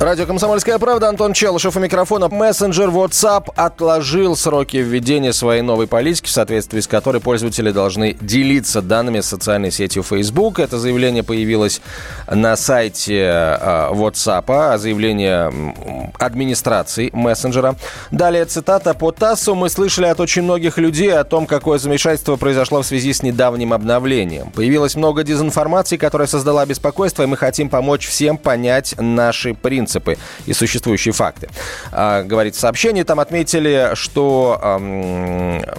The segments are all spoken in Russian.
Радио «Комсомольская правда», Антон Челышев у микрофона. Мессенджер WhatsApp отложил сроки введения своей новой политики, в соответствии с которой пользователи должны делиться данными с социальной сетью Facebook. Это заявление появилось на сайте э, WhatsApp, а заявление администрации мессенджера. Далее цитата по ТАССу. «Мы слышали от очень многих людей о том, какое замешательство произошло в связи с недавним обновлением. Появилось много дезинформации, которая создала беспокойство, и мы хотим помочь всем понять наши принципы принципы и существующие факты. А, говорит в сообщении, там отметили, что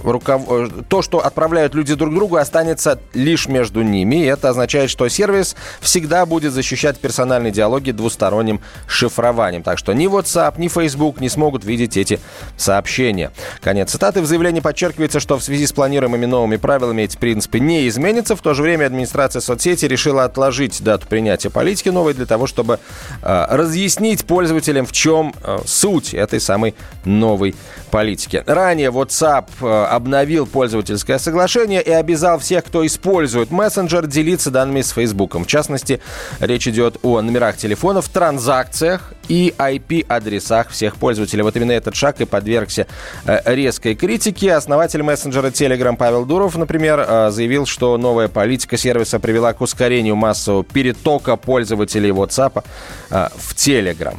руков... то, что отправляют люди друг другу, останется лишь между ними. И это означает, что сервис всегда будет защищать персональные диалоги двусторонним шифрованием. Так что ни WhatsApp, ни Facebook не смогут видеть эти сообщения. Конец цитаты. В заявлении подчеркивается, что в связи с планируемыми новыми правилами эти принципы не изменятся. В то же время администрация соцсети решила отложить дату принятия политики новой для того, чтобы э, разъяснить объяснить пользователям, в чем э, суть этой самой новой политики. Ранее WhatsApp э, обновил пользовательское соглашение и обязал всех, кто использует мессенджер, делиться данными с Facebook. В частности, речь идет о номерах телефонов, транзакциях и IP-адресах всех пользователей. Вот именно этот шаг и подвергся э, резкой критике. Основатель мессенджера Telegram Павел Дуров, например, заявил, что новая политика сервиса привела к ускорению массового перетока пользователей WhatsApp в Telegram. Telegram.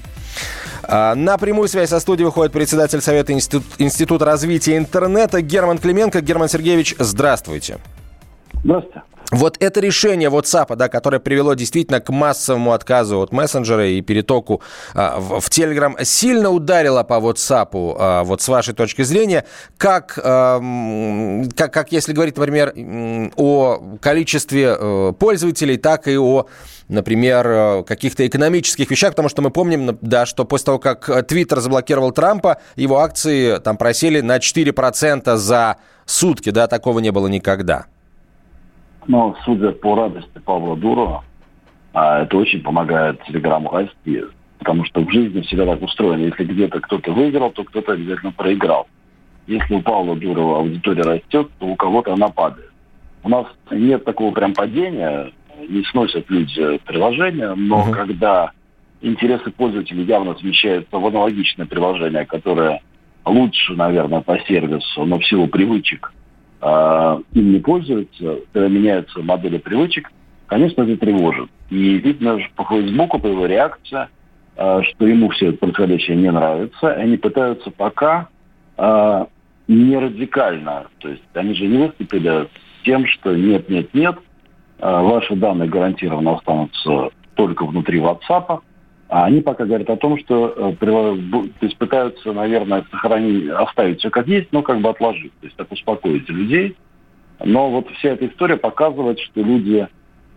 А, на прямую связь со студией выходит председатель Совета Институт, Института развития интернета Герман Клименко. Герман Сергеевич, здравствуйте. Здравствуйте. Вот это решение WhatsApp, да, которое привело действительно к массовому отказу от мессенджера и перетоку а, в, в Telegram, сильно ударило по WhatsApp, а, вот с вашей точки зрения, как, а, как, как если говорить, например, о количестве а, пользователей, так и о например, э, каких-то экономических вещах, потому что мы помним, да, что после того, как Твиттер заблокировал Трампа, его акции там просели на 4% за сутки, да, такого не было никогда. Но, судя по радости Павла Дурова, а, это очень помогает Телеграму расти, потому что в жизни всегда так устроено. Если где-то кто-то выиграл, то кто-то обязательно проиграл. Если у Павла Дурова аудитория растет, то у кого-то она падает. У нас нет такого прям падения, не сносят люди приложения, но угу. когда интересы пользователей явно смещаются в аналогичное приложение, которое лучше, наверное, по сервису, но в силу привычек э, им не пользуются, когда меняются модели привычек, конечно, это тревожит. И видно по Фейсбуку, по его реакции, э, что ему все это происходящее не нравится. И они пытаются пока э, не радикально. То есть они же не выступили тем, что нет, нет, нет, ваши данные гарантированно останутся только внутри WhatsApp. А они пока говорят о том, что э, то есть пытаются, наверное, сохранить, оставить все как есть, но как бы отложить. То есть так успокоить людей. Но вот вся эта история показывает, что люди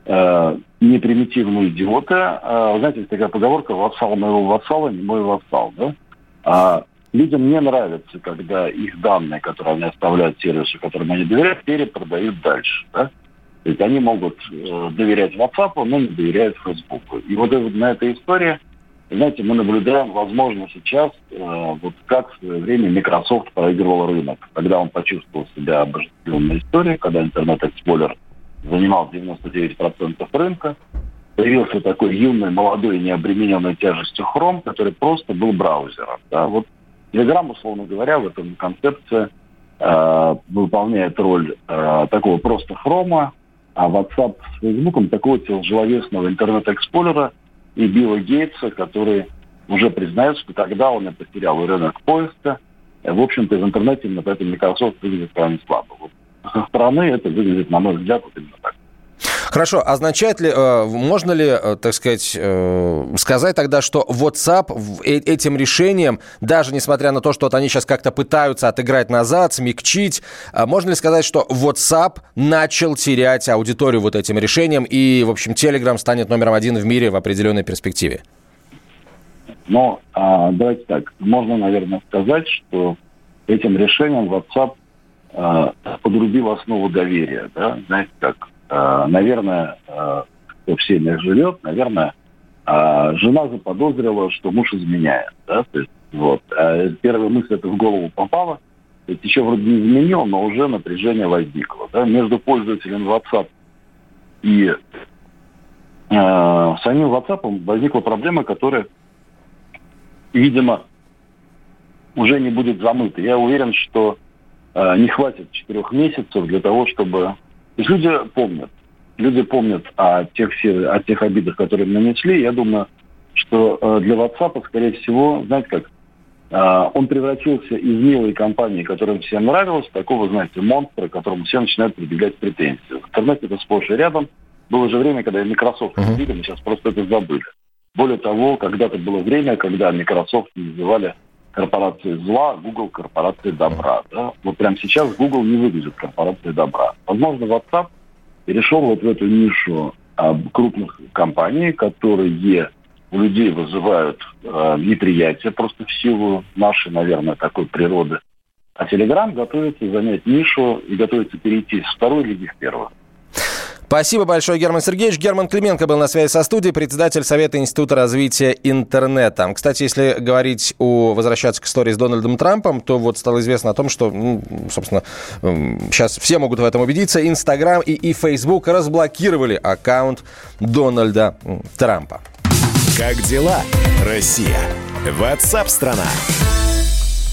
э, не примитивные идиоты. Э, знаете, есть такая поговорка «вассал моего вассала, не мой вассал». Да? А людям не нравится, когда их данные, которые они оставляют сервису, которым они доверяют, перепродают дальше. Да? То есть они могут э, доверять WhatsApp, но не доверяют Facebook. И вот на этой истории, знаете, мы наблюдаем, возможно, сейчас, э, вот как в свое время Microsoft проигрывал рынок, когда он почувствовал себя обожествленной историей, когда Internet Explorer занимал 99% рынка, появился такой юный, молодой, необремененный тяжестью Chrome, который просто был браузером. Да? Вот Telegram, условно говоря, в этом концепции э, выполняет роль э, такого просто хрома, а WhatsApp с Facebook такого тяжеловесного Internet Explorer'а и Билла Гейтса, которые уже признают, что тогда он и потерял рынок поиска. В общем-то, в интернете именно поэтому Microsoft выглядит крайне слабо. Вот со стороны это выглядит, на мой взгляд, вот именно так. Хорошо, означает ли, э, можно ли, э, так сказать, э, сказать тогда, что WhatsApp этим решением, даже несмотря на то, что вот они сейчас как-то пытаются отыграть назад, смягчить, можно ли сказать, что WhatsApp начал терять аудиторию вот этим решением, и, в общем, Telegram станет номером один в мире в определенной перспективе? Но а, давайте так, можно, наверное, сказать, что этим решением WhatsApp подрубил основу доверия. Да? Знаете, как, наверное, э, кто в семьях живет, наверное, э, жена заподозрила, что муж изменяет. Да? То есть, вот. Первая мысль это в голову попала. То есть еще вроде не изменил, но уже напряжение возникло. Да? Между пользователем WhatsApp и э, самим WhatsApp возникла проблема, которая, видимо, уже не будет замыта. Я уверен, что э, не хватит четырех месяцев для того, чтобы... То есть люди помнят. Люди помнят о тех, о тех обидах, которые нанесли. Я думаю, что э, для WhatsApp, скорее всего, знаете как, э, он превратился из милой компании, которая всем нравилась, такого, знаете, монстра, которому все начинают прибегать претензии. В интернете это сплошь и рядом. Было же время, когда Microsoft uh-huh. мы сейчас просто это забыли. Более того, когда-то было время, когда Microsoft называли корпорации зла, Google корпорации добра. Да? Вот прямо сейчас Google не выглядит корпорацией добра. Возможно, WhatsApp перешел вот в эту нишу а, крупных компаний, которые у людей вызывают а, неприятие просто в силу нашей, наверное, такой природы. А Telegram готовится занять нишу и готовится перейти с второй лиги в первую. Спасибо большое, Герман Сергеевич. Герман Клименко был на связи со студией, председатель Совета Института развития интернета. Кстати, если говорить о возвращаться к истории с Дональдом Трампом, то вот стало известно о том, что, ну, собственно, сейчас все могут в этом убедиться. Инстаграм и, и Фейсбук разблокировали аккаунт Дональда Трампа. Как дела, Россия? Ватсап-страна! страна